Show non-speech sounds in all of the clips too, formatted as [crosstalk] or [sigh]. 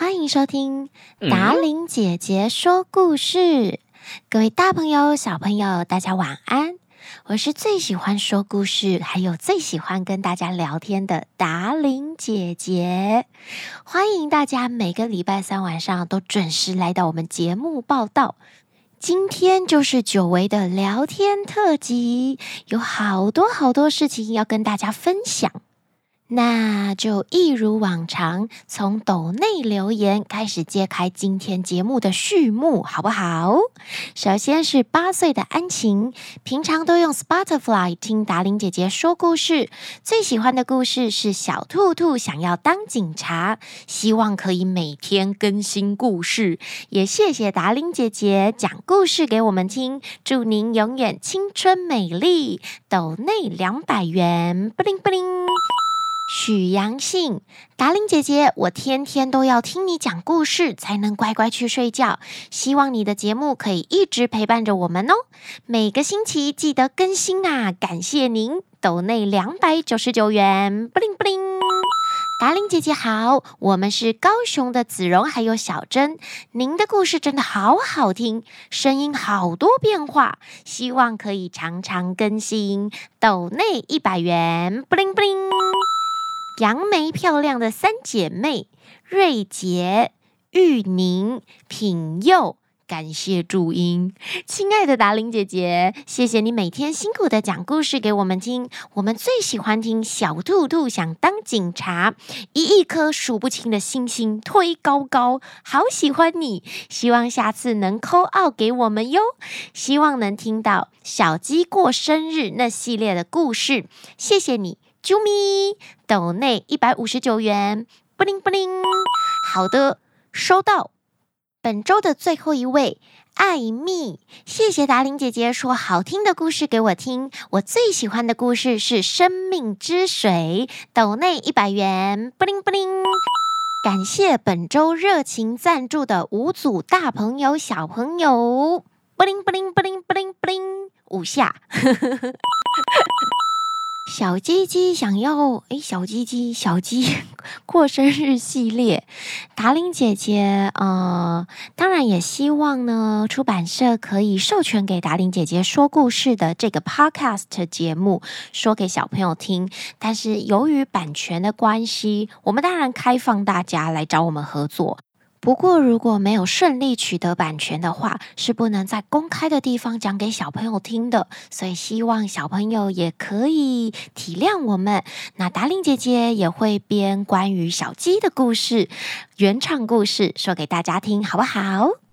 欢迎收听达玲姐姐说故事。嗯、各位大朋友、小朋友，大家晚安。我是最喜欢说故事，还有最喜欢跟大家聊天的达玲姐姐。欢迎大家每个礼拜三晚上都准时来到我们节目报道。今天就是久违的聊天特辑，有好多好多事情要跟大家分享。那就一如往常，从抖内留言开始揭开今天节目的序幕，好不好？首先是八岁的安晴，平常都用 Spotify 听达玲姐姐说故事，最喜欢的故事是小兔兔想要当警察，希望可以每天更新故事。也谢谢达玲姐姐讲故事给我们听，祝您永远青春美丽。抖内两百元，布灵布灵。许阳信，达令姐姐，我天天都要听你讲故事，才能乖乖去睡觉。希望你的节目可以一直陪伴着我们哦，每个星期记得更新啊！感谢您，抖内两百九十九元，布灵布灵。达令姐姐好，我们是高雄的子荣还有小珍，您的故事真的好好听，声音好多变化，希望可以常常更新。抖内一百元，布灵布灵。杨梅漂亮的三姐妹瑞杰、玉宁、品佑，感谢祝英，亲爱的达玲姐姐，谢谢你每天辛苦的讲故事给我们听。我们最喜欢听小兔兔想当警察，一亿颗数不清的星星推高高，好喜欢你。希望下次能 call out 给我们哟。希望能听到小鸡过生日那系列的故事，谢谢你。啾咪，抖内一百五十九元，布灵布灵。好的，收到。本周的最后一位，艾蜜，谢谢达玲姐姐说好听的故事给我听。我最喜欢的故事是《生命之水》，抖内一百元，布灵布灵。感谢本周热情赞助的五组大朋友、小朋友，布灵布灵布灵布灵布灵，五下。[laughs] 小鸡鸡想要诶，小鸡鸡小鸡 [laughs] 过生日系列，达令姐姐呃，当然也希望呢，出版社可以授权给达令姐姐说故事的这个 podcast 节目，说给小朋友听。但是由于版权的关系，我们当然开放大家来找我们合作。不过，如果没有顺利取得版权的话，是不能在公开的地方讲给小朋友听的。所以，希望小朋友也可以体谅我们。那达令姐姐也会编关于小鸡的故事，原创故事说给大家听，好不好？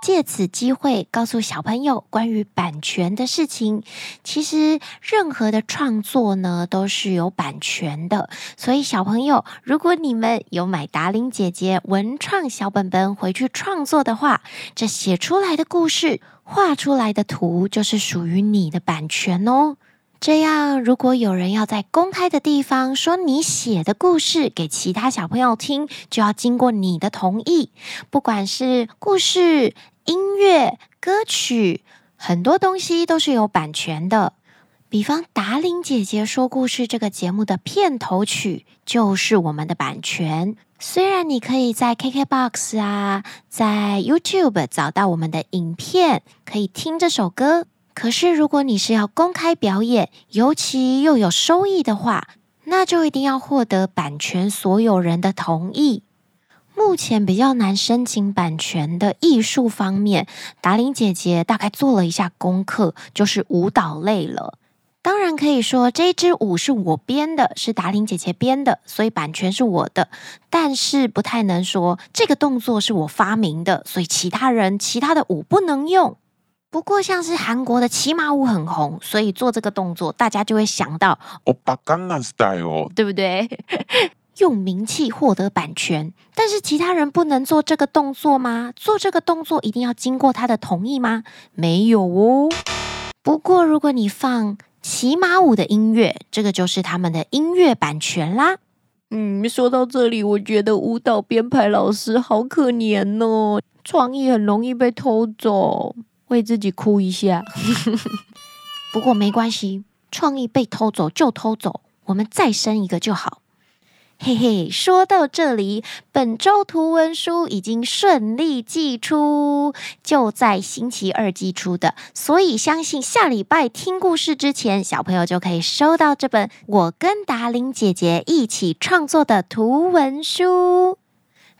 借此机会告诉小朋友关于版权的事情。其实任何的创作呢，都是有版权的。所以小朋友，如果你们有买达琳姐姐文创小本本回去创作的话，这写出来的故事、画出来的图，就是属于你的版权哦。这样，如果有人要在公开的地方说你写的故事给其他小朋友听，就要经过你的同意。不管是故事、音乐、歌曲，很多东西都是有版权的。比方，达伶姐姐说故事这个节目的片头曲就是我们的版权。虽然你可以在 KKBOX 啊，在 YouTube 找到我们的影片，可以听这首歌。可是，如果你是要公开表演，尤其又有收益的话，那就一定要获得版权所有人的同意。目前比较难申请版权的艺术方面，达玲姐姐大概做了一下功课，就是舞蹈类了。当然可以说这支舞是我编的，是达玲姐姐编的，所以版权是我的。但是不太能说这个动作是我发明的，所以其他人其他的舞不能用。不过，像是韩国的骑马舞很红，所以做这个动作，大家就会想到欧巴刚南 style，对不对？用名气获得版权，但是其他人不能做这个动作吗？做这个动作一定要经过他的同意吗？没有哦。不过，如果你放骑马舞的音乐，这个就是他们的音乐版权啦。嗯，说到这里，我觉得舞蹈编排老师好可怜哦，创意很容易被偷走。为自己哭一下，[laughs] 不过没关系，创意被偷走就偷走，我们再生一个就好。嘿嘿，说到这里，本周图文书已经顺利寄出，就在星期二寄出的，所以相信下礼拜听故事之前，小朋友就可以收到这本我跟达玲姐姐一起创作的图文书。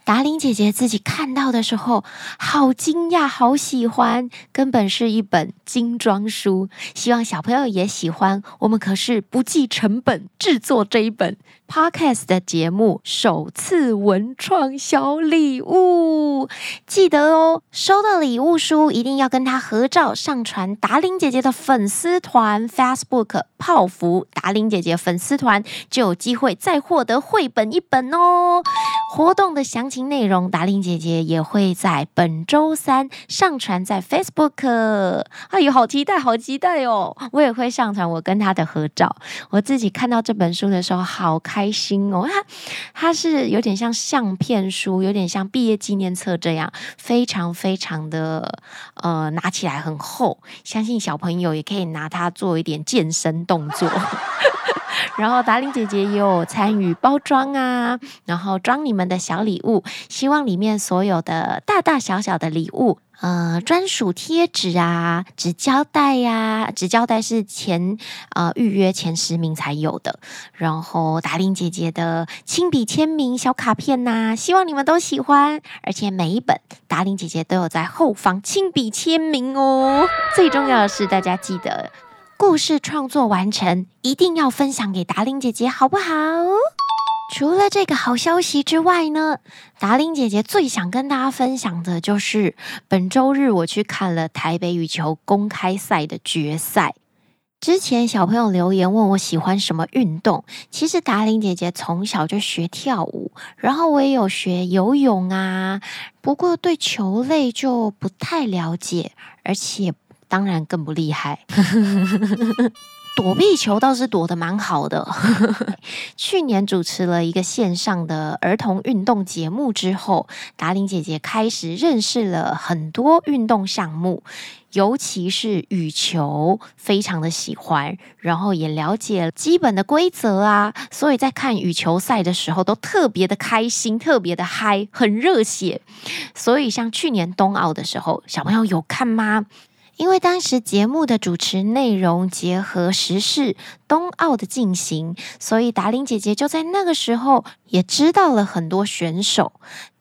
达玲姐姐自己看到的时候，好惊讶，好喜欢，根本是一本精装书。希望小朋友也喜欢。我们可是不计成本制作这一本 Podcast 的节目，首次文创小礼物。记得哦，收到礼物书一定要跟他合照，上传达玲姐姐的粉丝团 Facebook 泡芙达玲姐姐粉丝团，就有机会再获得绘本一本哦。活动的详情内容，达伶姐姐也会在本周三上传在 Facebook。哎呦，好期待，好期待哦！我也会上传我跟她的合照。我自己看到这本书的时候，好开心哦！它它是有点像相片书，有点像毕业纪念册这样，非常非常的呃，拿起来很厚。相信小朋友也可以拿它做一点健身动作。然后达伶姐姐也有参与包装啊，然后装你们的小礼物，希望里面所有的大大小小的礼物，呃，专属贴纸啊，纸胶带呀，纸胶带是前呃预约前十名才有的。然后达伶姐姐的亲笔签名小卡片呐，希望你们都喜欢。而且每一本达伶姐姐都有在后方亲笔签名哦。最重要的是，大家记得。故事创作完成，一定要分享给达令姐姐，好不好？除了这个好消息之外呢，达令姐姐最想跟大家分享的就是本周日我去看了台北羽球公开赛的决赛。之前小朋友留言问我喜欢什么运动，其实达伶姐姐从小就学跳舞，然后我也有学游泳啊，不过对球类就不太了解，而且。当然更不厉害，躲避球倒是躲得蛮好的。[laughs] 去年主持了一个线上的儿童运动节目之后，达玲姐姐开始认识了很多运动项目，尤其是羽球，非常的喜欢，然后也了解了基本的规则啊，所以在看羽球赛的时候都特别的开心，特别的嗨，很热血。所以像去年冬奥的时候，小朋友有看吗？因为当时节目的主持内容结合时事冬奥的进行，所以达玲姐姐就在那个时候也知道了很多选手。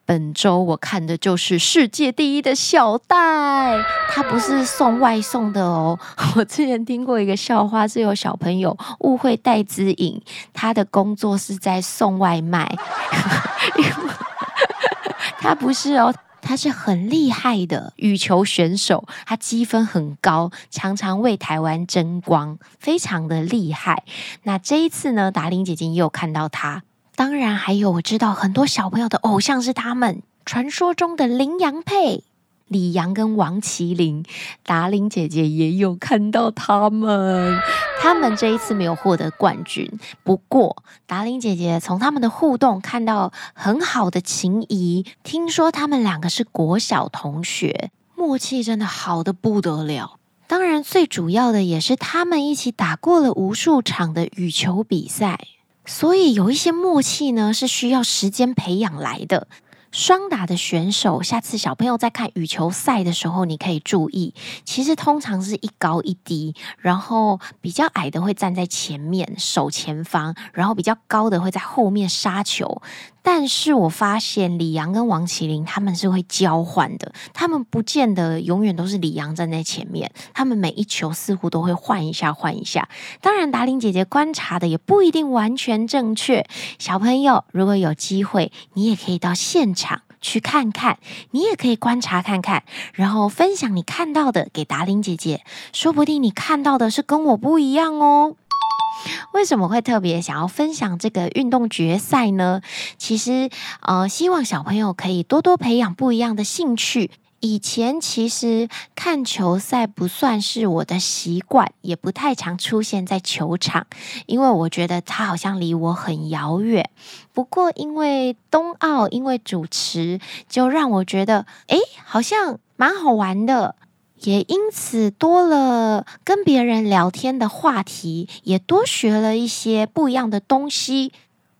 本周我看的就是世界第一的小戴，他不是送外送的哦。[laughs] 我之前听过一个笑话，是有小朋友误会戴资颖，他的工作是在送外卖，[laughs] 他不是哦。他是很厉害的羽球选手，他积分很高，常常为台湾争光，非常的厉害。那这一次呢，达玲姐姐也有看到他，当然还有我知道很多小朋友的偶像是他们传说中的羚羊配。李阳跟王麒麟，达玲姐姐也有看到他们，他们这一次没有获得冠军。不过，达伶姐姐从他们的互动看到很好的情谊，听说他们两个是国小同学，默契真的好得不得了。当然，最主要的也是他们一起打过了无数场的羽球比赛，所以有一些默契呢，是需要时间培养来的。双打的选手，下次小朋友在看羽球赛的时候，你可以注意，其实通常是一高一低，然后比较矮的会站在前面守前方，然后比较高的会在后面杀球。但是我发现李阳跟王麒麟他们是会交换的，他们不见得永远都是李阳站在前面，他们每一球似乎都会换一下换一下。当然，达伶姐姐观察的也不一定完全正确。小朋友如果有机会，你也可以到现场去看看，你也可以观察看看，然后分享你看到的给达伶姐姐，说不定你看到的是跟我不一样哦。为什么会特别想要分享这个运动决赛呢？其实，呃，希望小朋友可以多多培养不一样的兴趣。以前其实看球赛不算是我的习惯，也不太常出现在球场，因为我觉得它好像离我很遥远。不过因为冬奥，因为主持，就让我觉得，诶，好像蛮好玩的。也因此多了跟别人聊天的话题，也多学了一些不一样的东西。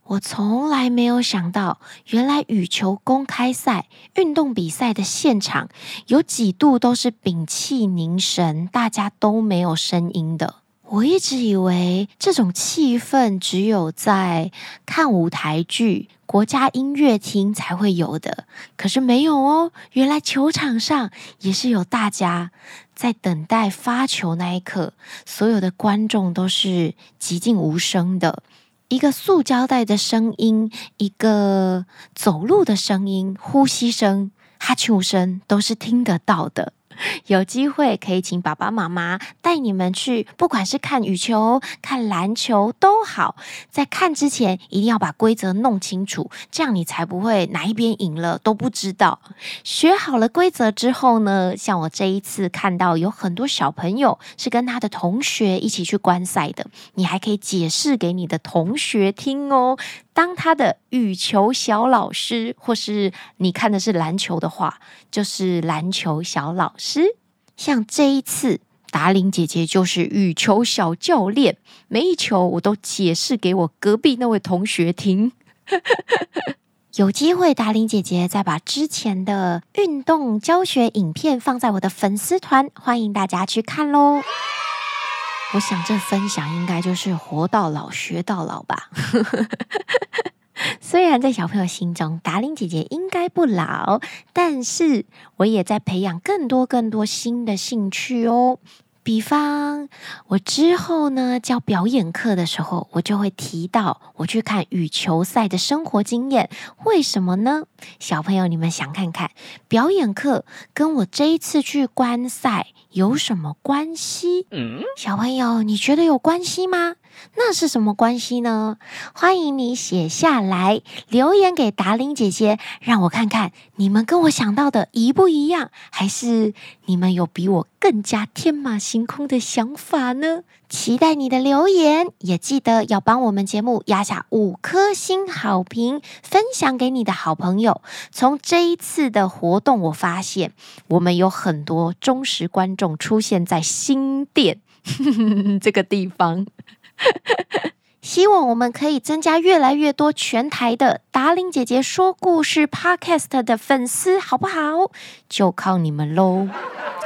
我从来没有想到，原来羽球公开赛运动比赛的现场有几度都是屏气凝神，大家都没有声音的。我一直以为这种气氛只有在看舞台剧、国家音乐厅才会有的，可是没有哦。原来球场上也是有大家在等待发球那一刻，所有的观众都是寂静无声的。一个塑胶袋的声音，一个走路的声音，呼吸声、哈啾声，都是听得到的。有机会可以请爸爸妈妈带你们去，不管是看羽球、看篮球都好，在看之前一定要把规则弄清楚，这样你才不会哪一边赢了都不知道。学好了规则之后呢，像我这一次看到有很多小朋友是跟他的同学一起去观赛的，你还可以解释给你的同学听哦。当他的羽球小老师，或是你看的是篮球的话，就是篮球小老师。像这一次，达玲姐姐就是羽球小教练，每一球我都解释给我隔壁那位同学听。[laughs] 有机会，达玲姐姐再把之前的运动教学影片放在我的粉丝团，欢迎大家去看喽。我想这分享应该就是活到老学到老吧。[laughs] 虽然在小朋友心中，达令姐姐应该不老，但是我也在培养更多更多新的兴趣哦。比方，我之后呢教表演课的时候，我就会提到我去看羽球赛的生活经验。为什么呢？小朋友，你们想看看，表演课跟我这一次去观赛有什么关系？嗯，小朋友，你觉得有关系吗？那是什么关系呢？欢迎你写下来，留言给达令姐姐，让我看看你们跟我想到的一不一样，还是你们有比我更加天马行空的想法呢？期待你的留言，也记得要帮我们节目压下五颗星好评，分享给你的好朋友。从这一次的活动，我发现我们有很多忠实观众出现在新店 [laughs] 这个地方。希望我们可以增加越来越多全台的达令姐姐说故事 Podcast 的粉丝，好不好？就靠你们喽！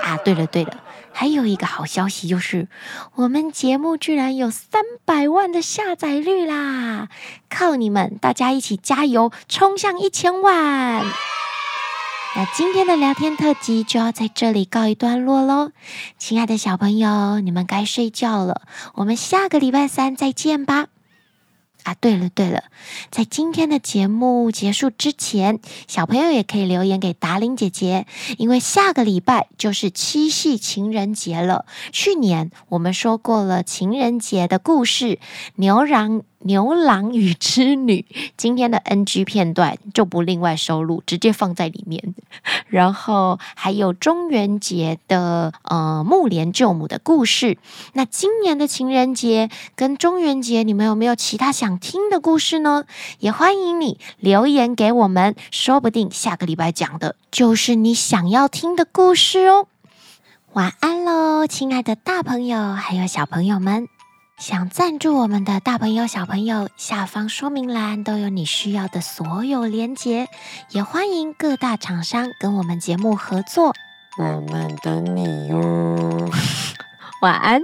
啊，对了对了，还有一个好消息就是，我们节目居然有三百万的下载率啦！靠你们，大家一起加油，冲向一千万！那今天的聊天特辑就要在这里告一段落喽，亲爱的小朋友，你们该睡觉了，我们下个礼拜三再见吧。啊，对了对了，在今天的节目结束之前，小朋友也可以留言给达玲姐姐，因为下个礼拜就是七夕情人节了。去年我们说过了情人节的故事，牛郎。牛郎与织女，[laughs] 今天的 NG 片段就不另外收录，直接放在里面。[laughs] 然后还有中元节的呃木莲救母的故事。那今年的情人节跟中元节，你们有没有其他想听的故事呢？也欢迎你留言给我们，说不定下个礼拜讲的就是你想要听的故事哦。晚安喽，亲爱的大朋友还有小朋友们。想赞助我们的大朋友、小朋友，下方说明栏都有你需要的所有连结，也欢迎各大厂商跟我们节目合作。我们等你哟，[laughs] 晚安。